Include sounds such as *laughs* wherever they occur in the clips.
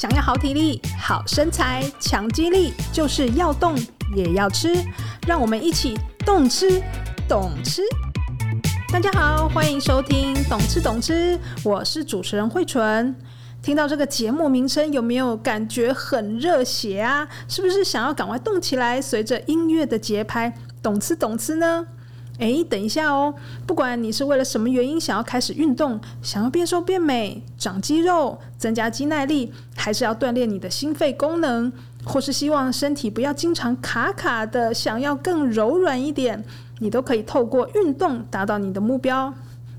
想要好体力、好身材、强肌力，就是要动也要吃。让我们一起动吃，懂吃。大家好，欢迎收听《懂吃懂吃》，我是主持人慧纯。听到这个节目名称，有没有感觉很热血啊？是不是想要赶快动起来，随着音乐的节拍，懂吃懂吃呢？诶，等一下哦！不管你是为了什么原因想要开始运动，想要变瘦变美、长肌肉、增加肌耐力，还是要锻炼你的心肺功能，或是希望身体不要经常卡卡的，想要更柔软一点，你都可以透过运动达到你的目标。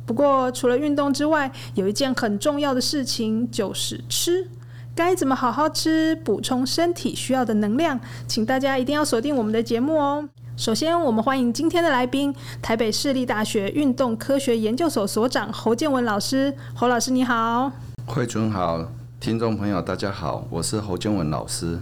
不过，除了运动之外，有一件很重要的事情就是吃。该怎么好好吃，补充身体需要的能量？请大家一定要锁定我们的节目哦！首先，我们欢迎今天的来宾，台北市立大学运动科学研究所所长侯建文老师。侯老师，你好。慧纯好，听众朋友大家好，我是侯建文老师。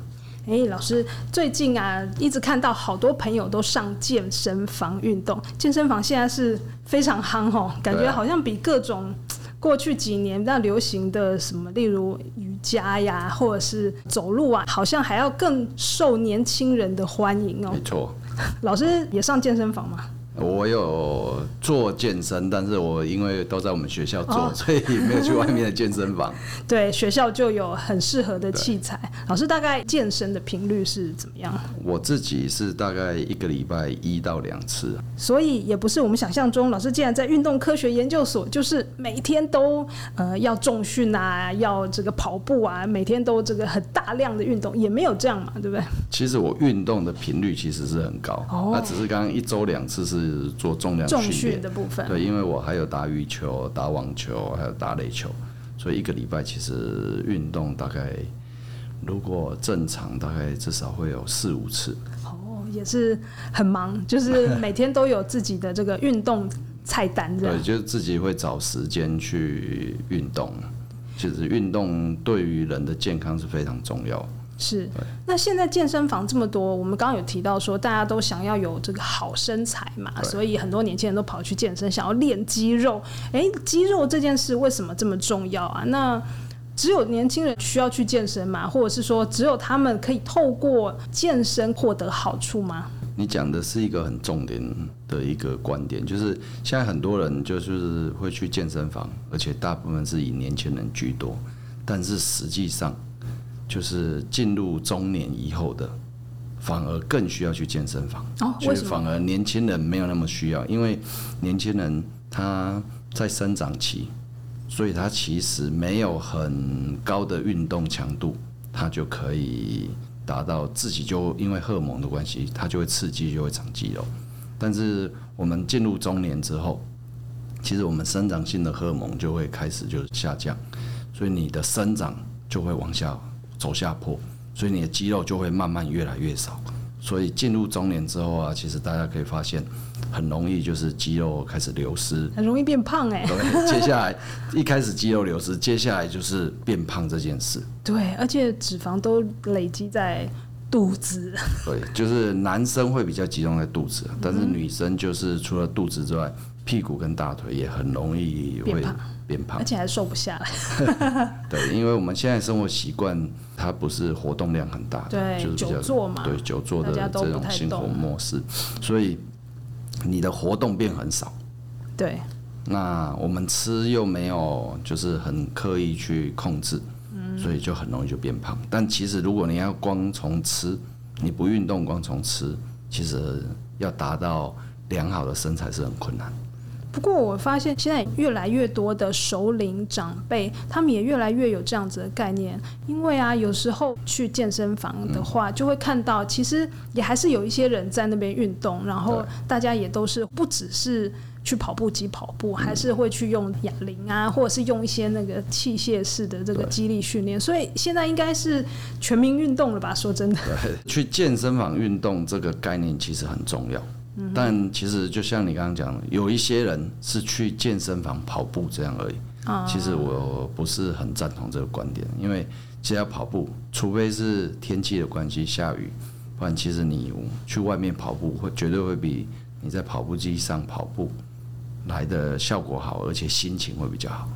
哎，老师，最近啊，一直看到好多朋友都上健身房运动，健身房现在是非常夯哦，感觉好像比各种过去几年比较流行的什么，例如瑜伽呀，或者是走路啊，好像还要更受年轻人的欢迎哦。没错。老师也上健身房吗？我有做健身，但是我因为都在我们学校做，哦、所以没有去外面的健身房。*laughs* 对，学校就有很适合的器材。老师大概健身的频率是怎么样？我自己是大概一个礼拜一到两次。所以也不是我们想象中，老师既然在运动科学研究所，就是每天都呃要重训啊，要这个跑步啊，每天都这个很大量的运动，也没有这样嘛，对不对？其实我运动的频率其实是很高，哦、那只是刚刚一周两次是。是做重量训练的部分，对，因为我还有打羽球、打网球，还有打垒球，所以一个礼拜其实运动大概如果正常，大概至少会有四五次。哦，也是很忙，就是每天都有自己的这个运动菜单，对，就是自己会找时间去运动。其实运动对于人的健康是非常重要。是，那现在健身房这么多，我们刚刚有提到说，大家都想要有这个好身材嘛，所以很多年轻人都跑去健身，想要练肌肉。哎，肌肉这件事为什么这么重要啊？那只有年轻人需要去健身吗？或者是说，只有他们可以透过健身获得好处吗？你讲的是一个很重点的一个观点，就是现在很多人就是会去健身房，而且大部分是以年轻人居多，但是实际上。就是进入中年以后的，反而更需要去健身房。哦，为什么？反而年轻人没有那么需要，因为年轻人他在生长期，所以他其实没有很高的运动强度，他就可以达到自己就因为荷尔蒙的关系，他就会刺激就会长肌肉。但是我们进入中年之后，其实我们生长性的荷尔蒙就会开始就下降，所以你的生长就会往下。走下坡，所以你的肌肉就会慢慢越来越少。所以进入中年之后啊，其实大家可以发现，很容易就是肌肉开始流失，很容易变胖哎。对，接下来一开始肌肉流失，接下来就是变胖这件事。对，而且脂肪都累积在肚子。对，就是男生会比较集中在肚子，但是女生就是除了肚子之外，屁股跟大腿也很容易会。变胖，而且还瘦不下来。*laughs* 对，因为我们现在生活习惯，它不是活动量很大的，对，就是久坐嘛，对，久坐的这种生活模式，所以你的活动变很少。对，那我们吃又没有，就是很刻意去控制，嗯，所以就很容易就变胖。但其实如果你要光从吃，你不运动，光从吃，其实要达到良好的身材是很困难。不过我发现现在越来越多的首领长辈，他们也越来越有这样子的概念。因为啊，有时候去健身房的话，就会看到其实也还是有一些人在那边运动，然后大家也都是不只是去跑步机跑步，还是会去用哑铃啊，或者是用一些那个器械式的这个肌力训练。所以现在应该是全民运动了吧？说真的，对，去健身房运动这个概念其实很重要。但其实就像你刚刚讲的，有一些人是去健身房跑步这样而已。其实我不是很赞同这个观点，因为其实要跑步，除非是天气的关系下雨，不然其实你去外面跑步会绝对会比你在跑步机上跑步来的效果好，而且心情会比较好。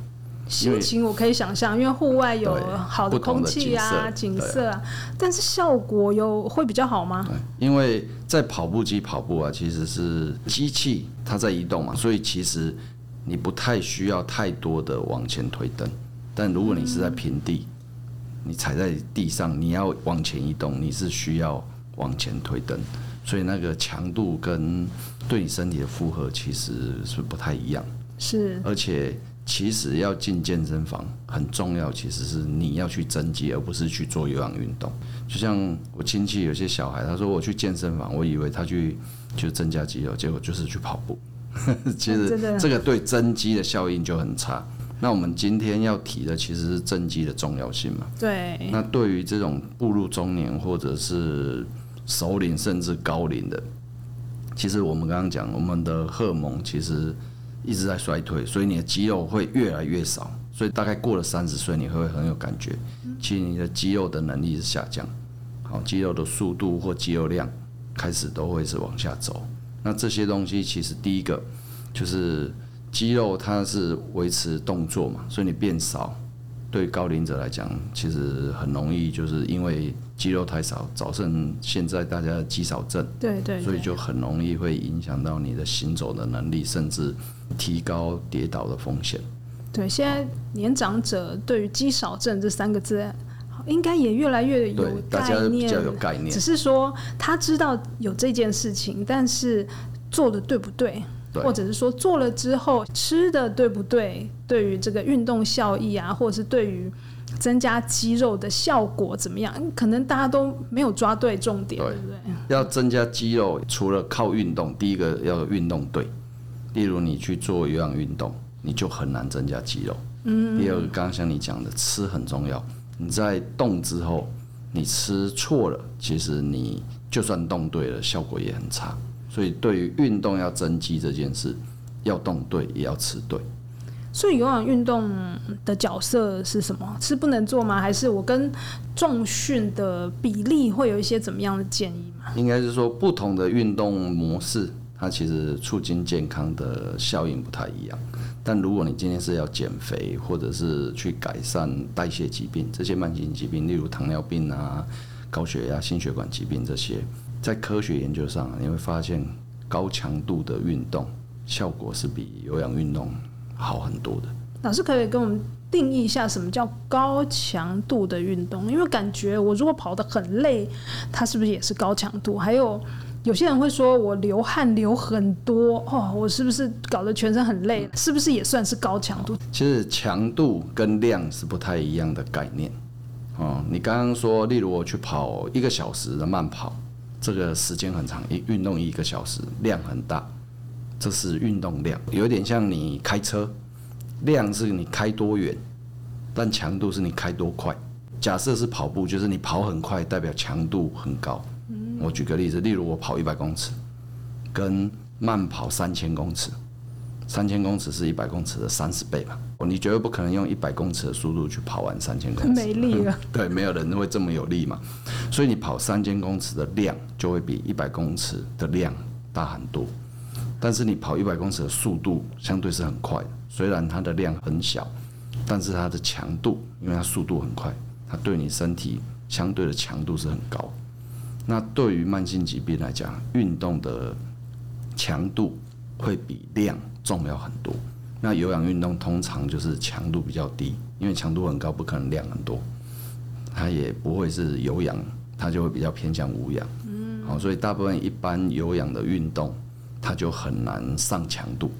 心情我可以想象，因为户外有好的空气啊、景色啊，但是效果有会比较好吗？对，因为在跑步机跑步啊，其实是机器它在移动嘛，所以其实你不太需要太多的往前推蹬。但如果你是在平地，你踩在地上，你要往前移动，你是需要往前推蹬，所以那个强度跟对你身体的负荷其实是不太一样。是，而且。其实要进健身房很重要，其实是你要去增肌，而不是去做有氧运动。就像我亲戚有些小孩，他说我去健身房，我以为他去就增加肌肉，结果就是去跑步。*laughs* 其实这个对增肌的效应就很差。那我们今天要提的其实是增肌的重要性嘛？对。那对于这种步入中年或者是首领甚至高龄的，其实我们刚刚讲，我们的荷尔蒙其实。一直在衰退，所以你的肌肉会越来越少，所以大概过了三十岁，你会很有感觉，其实你的肌肉的能力是下降，好，肌肉的速度或肌肉量开始都会是往下走。那这些东西其实第一个就是肌肉它是维持动作嘛，所以你变少，对高龄者来讲，其实很容易就是因为肌肉太少，造成现在大家的肌少症，对对，所以就很容易会影响到你的行走的能力，甚至。提高跌倒的风险。对，现在年长者对于肌少症这三个字，应该也越来越有概念，大家比较有概念。只是说他知道有这件事情，但是做的对不对，对，或者是说做了之后吃的对不对，对于这个运动效益啊，或者是对于增加肌肉的效果怎么样，可能大家都没有抓对重点，对，对不对？要增加肌肉，除了靠运动，第一个要运动对。例如你去做有氧运动，你就很难增加肌肉。嗯。第二个，刚刚像你讲的，吃很重要。你在动之后，你吃错了，其实你就算动对了，效果也很差。所以，对于运动要增肌这件事，要动对，也要吃对。所以，有氧运动的角色是什么？是不能做吗？还是我跟重训的比例会有一些怎么样的建议吗？应该是说，不同的运动模式。它其实促进健康的效应不太一样，但如果你今天是要减肥，或者是去改善代谢疾病，这些慢性疾病，例如糖尿病啊、高血压、心血管疾病这些，在科学研究上，你会发现高强度的运动效果是比有氧运动好很多的。老师可以跟我们定义一下什么叫高强度的运动？因为感觉我如果跑得很累，它是不是也是高强度？还有。有些人会说，我流汗流很多哦，我是不是搞得全身很累？是不是也算是高强度？其实强度跟量是不太一样的概念。哦，你刚刚说，例如我去跑一个小时的慢跑，这个时间很长，一运动一个小时，量很大，这是运动量，有点像你开车，量是你开多远，但强度是你开多快。假设是跑步，就是你跑很快，代表强度很高。我举个例子，例如我跑一百公尺，跟慢跑三千公尺，三千公尺是一百公尺的三十倍嘛？你绝对不可能用一百公尺的速度去跑完三千公尺，没力了。对，没有人会这么有力嘛。所以你跑三千公尺的量就会比一百公尺的量大很多，但是你跑一百公尺的速度相对是很快的，虽然它的量很小，但是它的强度，因为它速度很快，它对你身体相对的强度是很高。那对于慢性疾病来讲，运动的强度会比量重要很多。那有氧运动通常就是强度比较低，因为强度很高，不可能量很多，它也不会是有氧，它就会比较偏向无氧。嗯，好，所以大部分一般有氧的运动，它就很难上强度，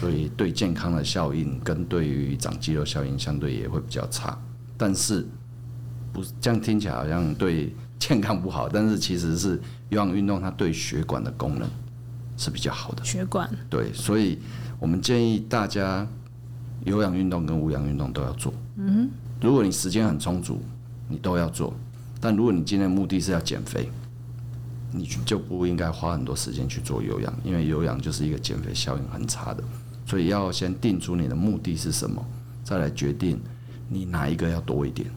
所以对健康的效应跟对于长肌肉效应相对也会比较差。但是不这样听起来好像对。健康不好，但是其实是有氧运动，它对血管的功能是比较好的。血管对，所以我们建议大家有氧运动跟无氧运动都要做。嗯，如果你时间很充足，你都要做。但如果你今天的目的是要减肥，你就不应该花很多时间去做有氧，因为有氧就是一个减肥效应很差的。所以要先定出你的目的是什么，再来决定你哪一个要多一点。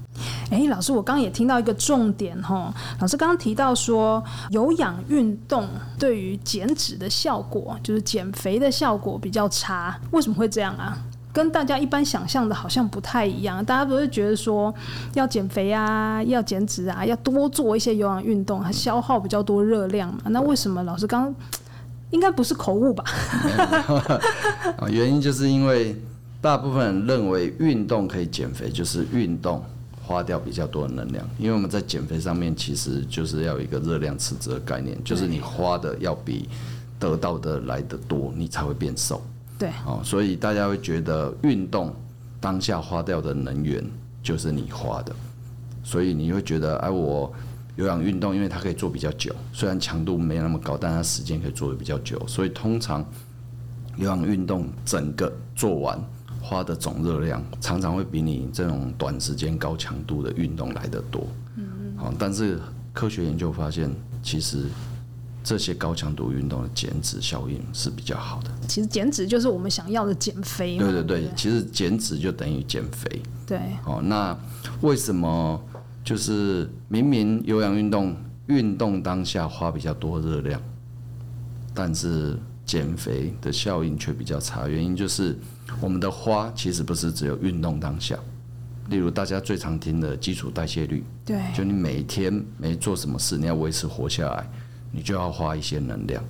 哎，老师，我刚刚也听到一个重点哈。老师刚刚提到说，有氧运动对于减脂的效果，就是减肥的效果比较差。为什么会这样啊？跟大家一般想象的好像不太一样。大家不是觉得说要减肥啊，要减脂啊，要多做一些有氧运动，它消耗比较多热量嘛？那为什么老师刚刚应该不是口误吧？*laughs* 原因就是因为大部分人认为运动可以减肥，就是运动花掉比较多的能量。因为我们在减肥上面其实就是要有一个热量赤字的概念，就是你花的要比得到的来的多，你才会变瘦。对，哦，所以大家会觉得运动当下花掉的能源就是你花的，所以你会觉得，哎，我有氧运动，因为它可以做比较久，虽然强度没那么高，但它时间可以做的比较久，所以通常有氧运动整个做完花的总热量，常常会比你这种短时间高强度的运动来得多。嗯，好，但是科学研究发现，其实。这些高强度运动的减脂效应是比较好的。其实减脂就是我们想要的减肥嘛。对对对，对其实减脂就等于减肥。对。哦，那为什么就是明明有氧运动运动当下花比较多热量，但是减肥的效应却比较差？原因就是我们的花其实不是只有运动当下，例如大家最常听的基础代谢率。对。就你每天没做什么事，你要维持活下来。你就要花一些能量，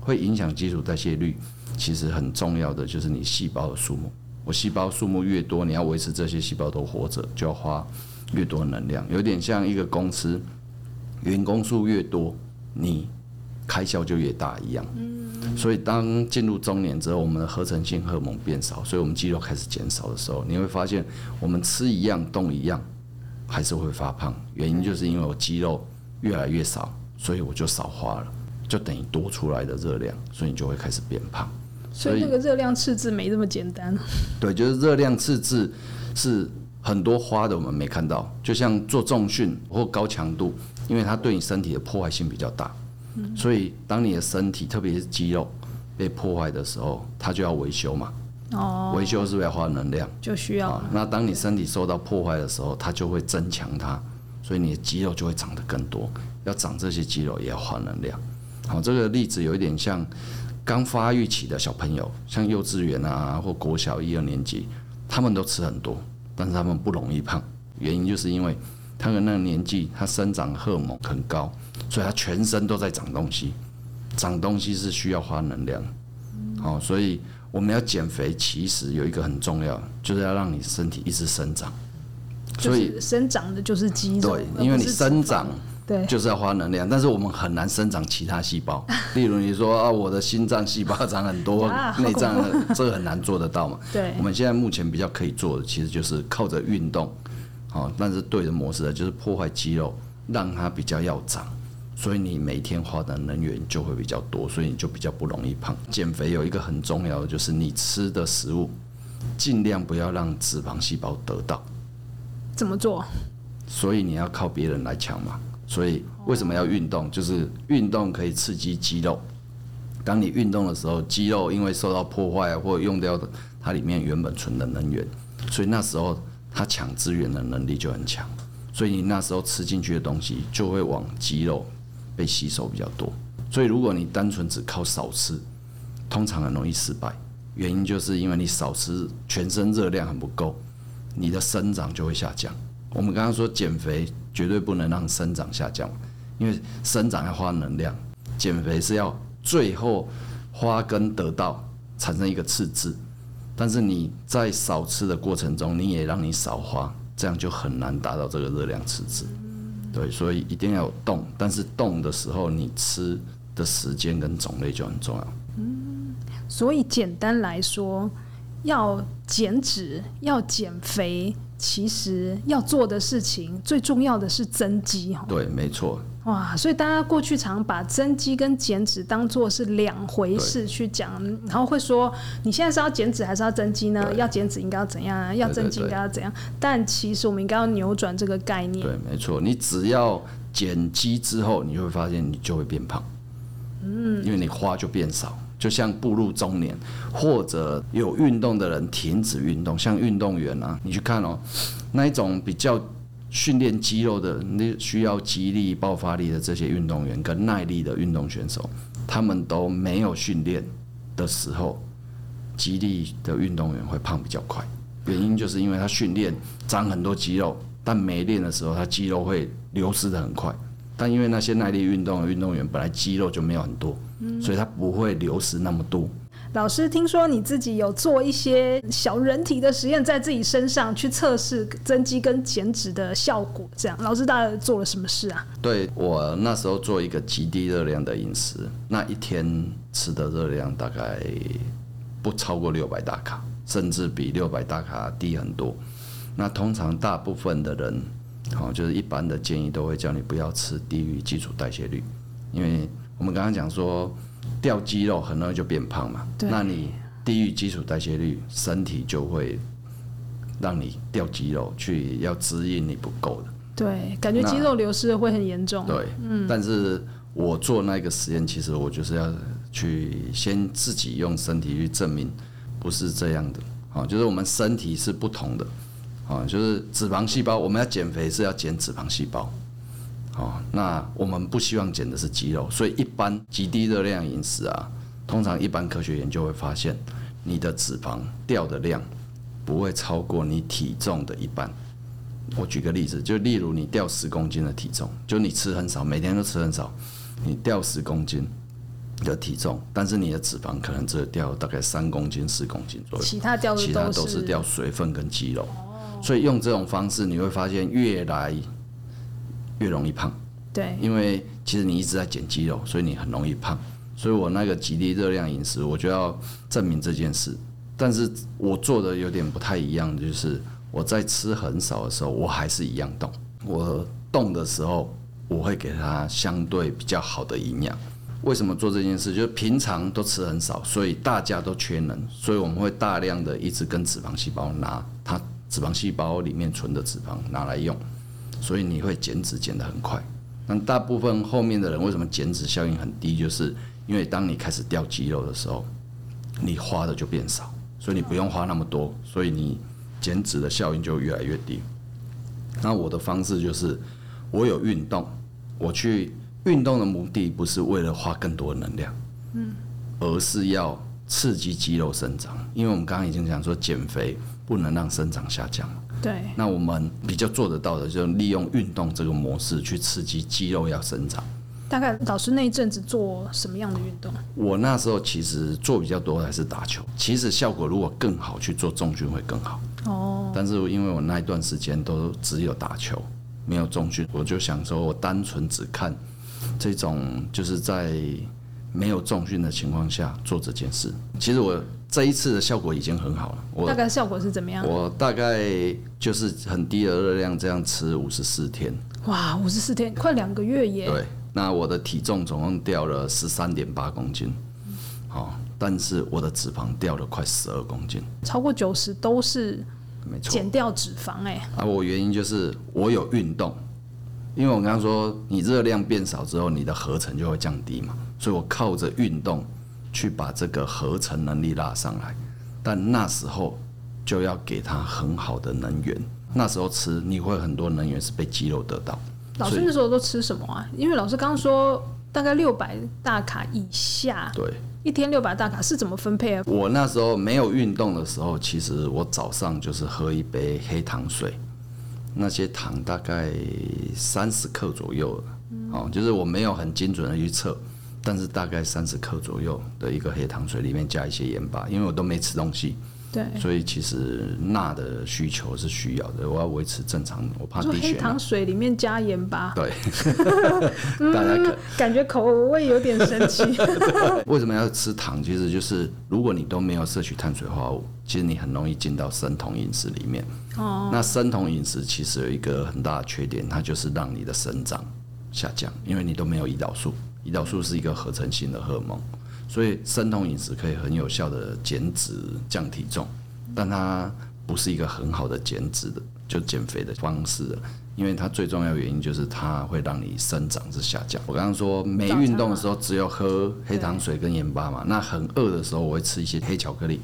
会影响基础代谢率。其实很重要的就是你细胞的数目，我细胞数目越多，你要维持这些细胞都活着，就要花越多能量。有点像一个公司，员工数越多，你开销就越大一样。所以当进入中年之后，我们的合成性荷尔蒙变少，所以我们肌肉开始减少的时候，你会发现我们吃一样动一样，还是会发胖。原因就是因为我肌肉越来越少。所以我就少花了，就等于多出来的热量，所以你就会开始变胖。所以那个热量赤字没这么简单。*laughs* 对，就是热量赤字是很多花的，我们没看到。就像做重训或高强度，因为它对你身体的破坏性比较大，所以当你的身体，特别是肌肉被破坏的时候，它就要维修嘛。哦。维修是不是要花能量？就需要。那当你身体受到破坏的时候，它就会增强它，所以你的肌肉就会长得更多。要长这些肌肉也要花能量，好，这个例子有一点像刚发育期的小朋友，像幼稚园啊或国小一二年级，他们都吃很多，但是他们不容易胖，原因就是因为他们那个年纪，他生长荷尔蒙很高，所以他全身都在长东西，长东西是需要花能量，好，所以我们要减肥，其实有一个很重要，就是要让你身体一直生长，所以生长的就是肌肉，对，因为你生长。对，就是要花能量，但是我们很难生长其他细胞。*laughs* 例如你说啊，我的心脏细胞长很多，*laughs* 内脏 *laughs* 这个很难做得到嘛。对，我们现在目前比较可以做的，其实就是靠着运动，好，但是对的模式呢，就是破坏肌肉，让它比较要长，所以你每天花的能源就会比较多，所以你就比较不容易胖。减肥有一个很重要的，就是你吃的食物，尽量不要让脂肪细胞得到。怎么做？所以你要靠别人来抢嘛。所以为什么要运动？就是运动可以刺激肌肉。当你运动的时候，肌肉因为受到破坏或用掉的它里面原本存的能源，所以那时候它抢资源的能力就很强。所以你那时候吃进去的东西就会往肌肉被吸收比较多。所以如果你单纯只靠少吃，通常很容易失败。原因就是因为你少吃，全身热量很不够，你的生长就会下降。我们刚刚说减肥。绝对不能让生长下降，因为生长要花能量，减肥是要最后花跟得到产生一个赤字，但是你在少吃的过程中，你也让你少花，这样就很难达到这个热量赤字。对，所以一定要有动，但是动的时候，你吃的时间跟种类就很重要。嗯，所以简单来说，要减脂，要减肥。其实要做的事情最重要的是增肌，对，没错。哇，所以大家过去常把增肌跟减脂当做是两回事去讲，然后会说你现在是要减脂还是要增肌呢？要减脂应该要怎样？要增肌应该要怎样？但其实我们应该要扭转这个概念。对，没错。你只要减肌之后，你会发现你就会变胖。嗯，因为你花就变少。就像步入中年，或者有运动的人停止运动，像运动员啊，你去看哦，那一种比较训练肌肉的，那需要肌力、爆发力的这些运动员跟耐力的运动选手，他们都没有训练的时候，肌力的运动员会胖比较快，原因就是因为他训练长很多肌肉，但没练的时候，他肌肉会流失的很快。但因为那些耐力运动的运动员本来肌肉就没有很多，所以他不会流失那么多。老师，听说你自己有做一些小人体的实验，在自己身上去测试增肌跟减脂的效果，这样，老师大概做了什么事啊？对，我那时候做一个极低热量的饮食，那一天吃的热量大概不超过六百大卡，甚至比六百大卡低很多。那通常大部分的人，好，就是一般的建议都会叫你不要吃低于基础代谢率，因为我们刚刚讲说。掉肌肉很容易就变胖嘛，那你低于基础代谢率，身体就会让你掉肌肉，去要滋阴你不够的。对，感觉肌肉流失会很严重。对，嗯。但是我做那个实验，其实我就是要去先自己用身体去证明不是这样的。啊，就是我们身体是不同的。啊，就是脂肪细胞，我们要减肥是要减脂肪细胞。哦，那我们不希望减的是肌肉，所以一般极低热量饮食啊，通常一般科学研究会发现，你的脂肪掉的量不会超过你体重的一半。我举个例子，就例如你掉十公斤的体重，就你吃很少，每天都吃很少，你掉十公斤的体重，但是你的脂肪可能只有掉大概三公斤、四公斤左右，其他掉其他都是掉水分跟肌肉。所以用这种方式，你会发现越来。越容易胖，对，因为其实你一直在减肌肉，所以你很容易胖。所以我那个极低热量饮食，我就要证明这件事。但是我做的有点不太一样，就是我在吃很少的时候，我还是一样动。我动的时候，我会给它相对比较好的营养。为什么做这件事？就是平常都吃很少，所以大家都缺能，所以我们会大量的一直跟脂肪细胞拿它脂肪细胞里面存的脂肪拿来用。所以你会减脂减得很快，那大部分后面的人为什么减脂效应很低？就是因为当你开始掉肌肉的时候，你花的就变少，所以你不用花那么多，所以你减脂的效应就越来越低。那我的方式就是，我有运动，我去运动的目的不是为了花更多的能量，嗯，而是要刺激肌肉生长。因为我们刚刚已经讲说，减肥不能让生长下降。对，那我们比较做得到的，就是利用运动这个模式去刺激肌肉要生长。大概老师那一阵子做什么样的运动？我那时候其实做比较多还是打球，其实效果如果更好，去做重训会更好。哦。但是因为我那一段时间都只有打球，没有重训，我就想说，我单纯只看这种，就是在没有重训的情况下做这件事。其实我。这一次的效果已经很好了。我大概效果是怎么样？我大概就是很低的热量，这样吃五十四天。哇，五十四天，快两个月耶！对，那我的体重总共掉了十三点八公斤，好，但是我的脂肪掉了快十二公斤，超过九十都是没错，减掉脂肪哎。啊，我原因就是我有运动，因为我刚刚说你热量变少之后，你的合成就会降低嘛，所以我靠着运动。去把这个合成能力拉上来，但那时候就要给他很好的能源。那时候吃你会很多能源是被肌肉得到。老师那时候都吃什么啊？因为老师刚刚说大概六百大卡以下，对，一天六百大卡是怎么分配啊？我那时候没有运动的时候，其实我早上就是喝一杯黑糖水，那些糖大概三十克左右，哦，就是我没有很精准的去测。但是大概三十克左右的一个黑糖水里面加一些盐巴，因为我都没吃东西，对，所以其实钠的需求是需要的。我要维持正常，我怕低血。黑糖水里面加盐巴，对，*laughs* 大家可感觉口味有点神奇。*laughs* 为什么要吃糖？其实就是如果你都没有摄取碳水化合物，其实你很容易进到生酮饮食里面。哦，那生酮饮食其实有一个很大的缺点，它就是让你的生长下降，因为你都没有胰岛素。胰岛素是一个合成性的荷尔蒙，所以生酮饮食可以很有效的减脂降体重，但它不是一个很好的减脂的就减肥的方式，因为它最重要的原因就是它会让你生长是下降。我刚刚说没运动的时候只有喝黑糖水跟盐巴嘛，那很饿的时候我会吃一些黑巧克力。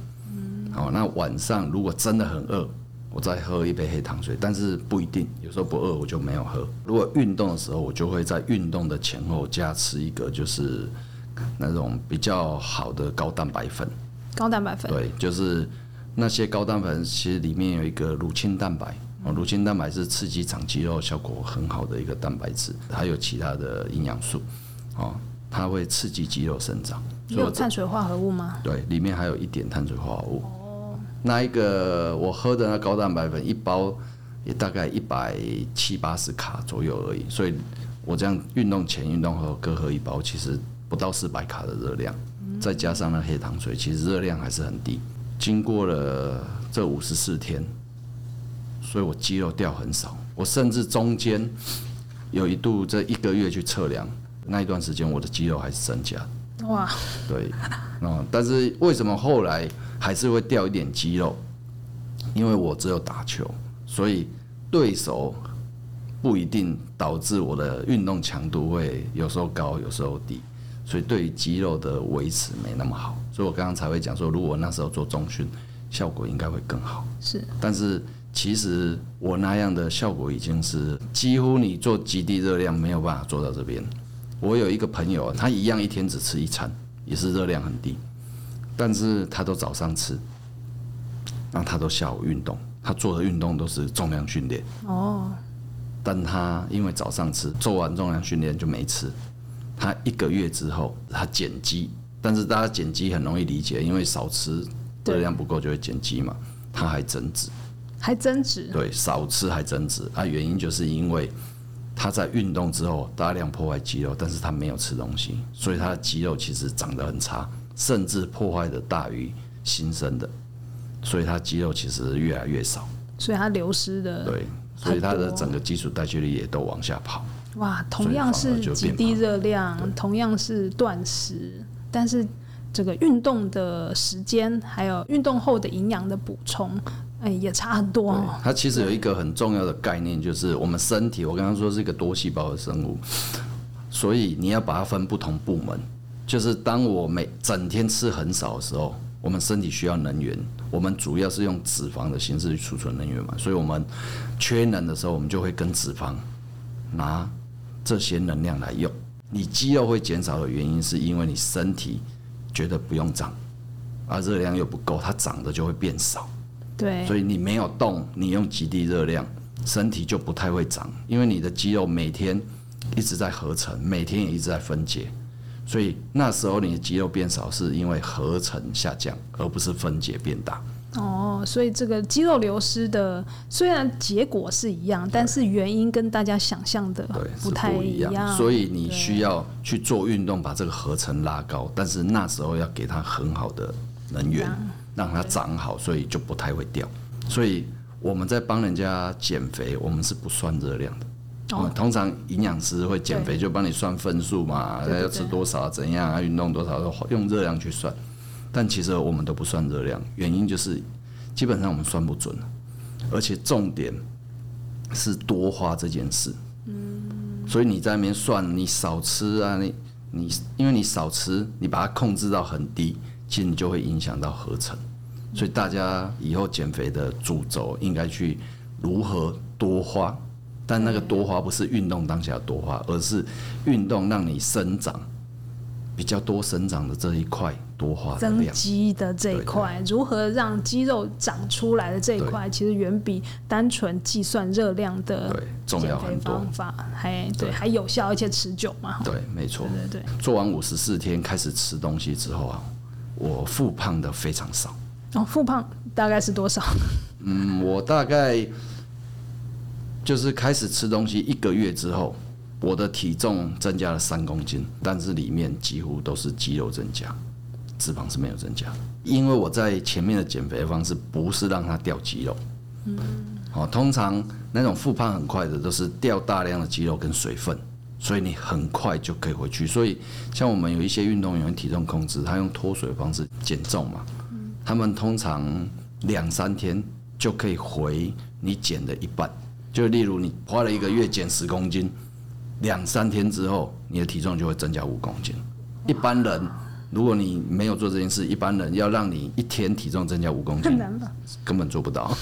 好，那晚上如果真的很饿。我再喝一杯黑糖水，但是不一定，有时候不饿我就没有喝。如果运动的时候，我就会在运动的前后加吃一个，就是那种比较好的高蛋白粉，高蛋白粉。对，就是那些高蛋白粉，其实里面有一个乳清蛋白。哦，乳清蛋白是刺激长肌肉效果很好的一个蛋白质，还有其他的营养素。哦，它会刺激肌肉生长。有碳水化合物吗？对，里面还有一点碳水化合物。那一个我喝的那高蛋白粉一包也大概一百七八十卡左右而已，所以我这样运动前、运动后各喝一包，其实不到四百卡的热量，再加上那黑糖水，其实热量还是很低。经过了这五十四天，所以我肌肉掉很少，我甚至中间有一度这一个月去测量，那一段时间我的肌肉还是增加。哇，对，嗯，*laughs* 但是为什么后来还是会掉一点肌肉？因为我只有打球，所以对手不一定导致我的运动强度会有时候高，有时候低，所以对于肌肉的维持没那么好。所以我刚刚才会讲说，如果那时候做中训，效果应该会更好。是，但是其实我那样的效果已经是几乎你做极低热量没有办法做到这边。我有一个朋友，他一样一天只吃一餐，也是热量很低，但是他都早上吃，然后他都下午运动，他做的运动都是重量训练。哦，但他因为早上吃，做完重量训练就没吃，他一个月之后他减肌，但是大家减肌很容易理解，因为少吃热量不够就会减肌嘛，他还增脂，还增脂，对，少吃还增脂，啊，原因就是因为。他在运动之后大量破坏肌肉，但是他没有吃东西，所以他的肌肉其实长得很差，甚至破坏的大于新生的，所以他肌肉其实越来越少，所以他流失的对，所以他的整个基础代谢率也都往下跑。哇，同样是极低热量，同样是断食，但是这个运动的时间还有运动后的营养的补充。哎，也差很多哦。它其实有一个很重要的概念，就是我们身体，我刚刚说是一个多细胞的生物，所以你要把它分不同部门。就是当我每整天吃很少的时候，我们身体需要能源，我们主要是用脂肪的形式去储存能源嘛，所以我们缺能的时候，我们就会跟脂肪拿这些能量来用。你肌肉会减少的原因，是因为你身体觉得不用长，而热量又不够，它长的就会变少。对，所以你没有动，你用极低热量，身体就不太会长，因为你的肌肉每天一直在合成，每天也一直在分解，所以那时候你的肌肉变少，是因为合成下降，而不是分解变大。哦，所以这个肌肉流失的虽然结果是一样，但是原因跟大家想象的不太一样，一样，所以你需要去做运动，把这个合成拉高，但是那时候要给它很好的能源。让它长好，所以就不太会掉。所以我们在帮人家减肥，我们是不算热量的。我们通常营养师会减肥，就帮你算分数嘛，要吃多少，怎样啊，运动多少，用热量去算。但其实我们都不算热量，原因就是基本上我们算不准，而且重点是多花这件事。嗯所以你在那边算，你少吃啊，你你因为你少吃，你把它控制到很低。其实你就会影响到合成，所以大家以后减肥的主轴应该去如何多花，但那个多花不是运动当下多花，而是运动让你生长比较多生长的这一块多花。增肌的这一块，如何让肌肉长出来的这一块，其实远比单纯计算热量的减肥方法还对还有效而且持久嘛？对，没错。对对对，做完五十四天开始吃东西之后啊。我复胖的非常少哦，复胖大概是多少？嗯，我大概就是开始吃东西一个月之后，我的体重增加了三公斤，但是里面几乎都是肌肉增加，脂肪是没有增加。因为我在前面的减肥的方式不是让它掉肌肉，嗯，哦，通常那种复胖很快的都是掉大量的肌肉跟水分。所以你很快就可以回去。所以像我们有一些运动员体重控制，他用脱水的方式减重嘛，他们通常两三天就可以回你减的一半。就例如你花了一个月减十公斤，两三天之后你的体重就会增加五公斤。一般人如果你没有做这件事，一般人要让你一天体重增加五公斤，根本做不到。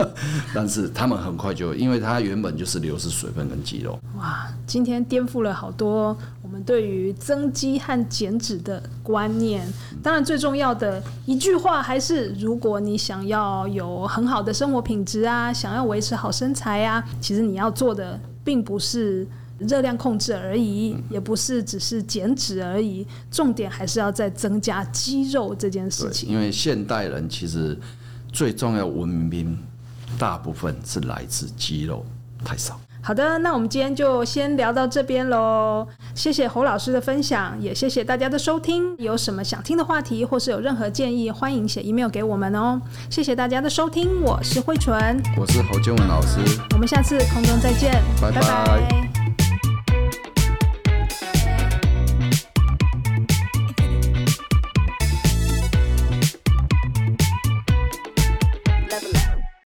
*laughs* 但是他们很快就，因为它原本就是流失水分跟肌肉。哇，今天颠覆了好多我们对于增肌和减脂的观念。当然，最重要的一句话还是：如果你想要有很好的生活品质啊，想要维持好身材啊，其实你要做的并不是。热量控制而已，也不是只是减脂而已，重点还是要再增加肌肉这件事情。因为现代人其实最重要文明病，大部分是来自肌肉太少。好的，那我们今天就先聊到这边喽。谢谢侯老师的分享，也谢谢大家的收听。有什么想听的话题，或是有任何建议，欢迎写 email 给我们哦。谢谢大家的收听，我是慧纯，我是侯建文老师，我们下次空中再见，拜拜。拜拜。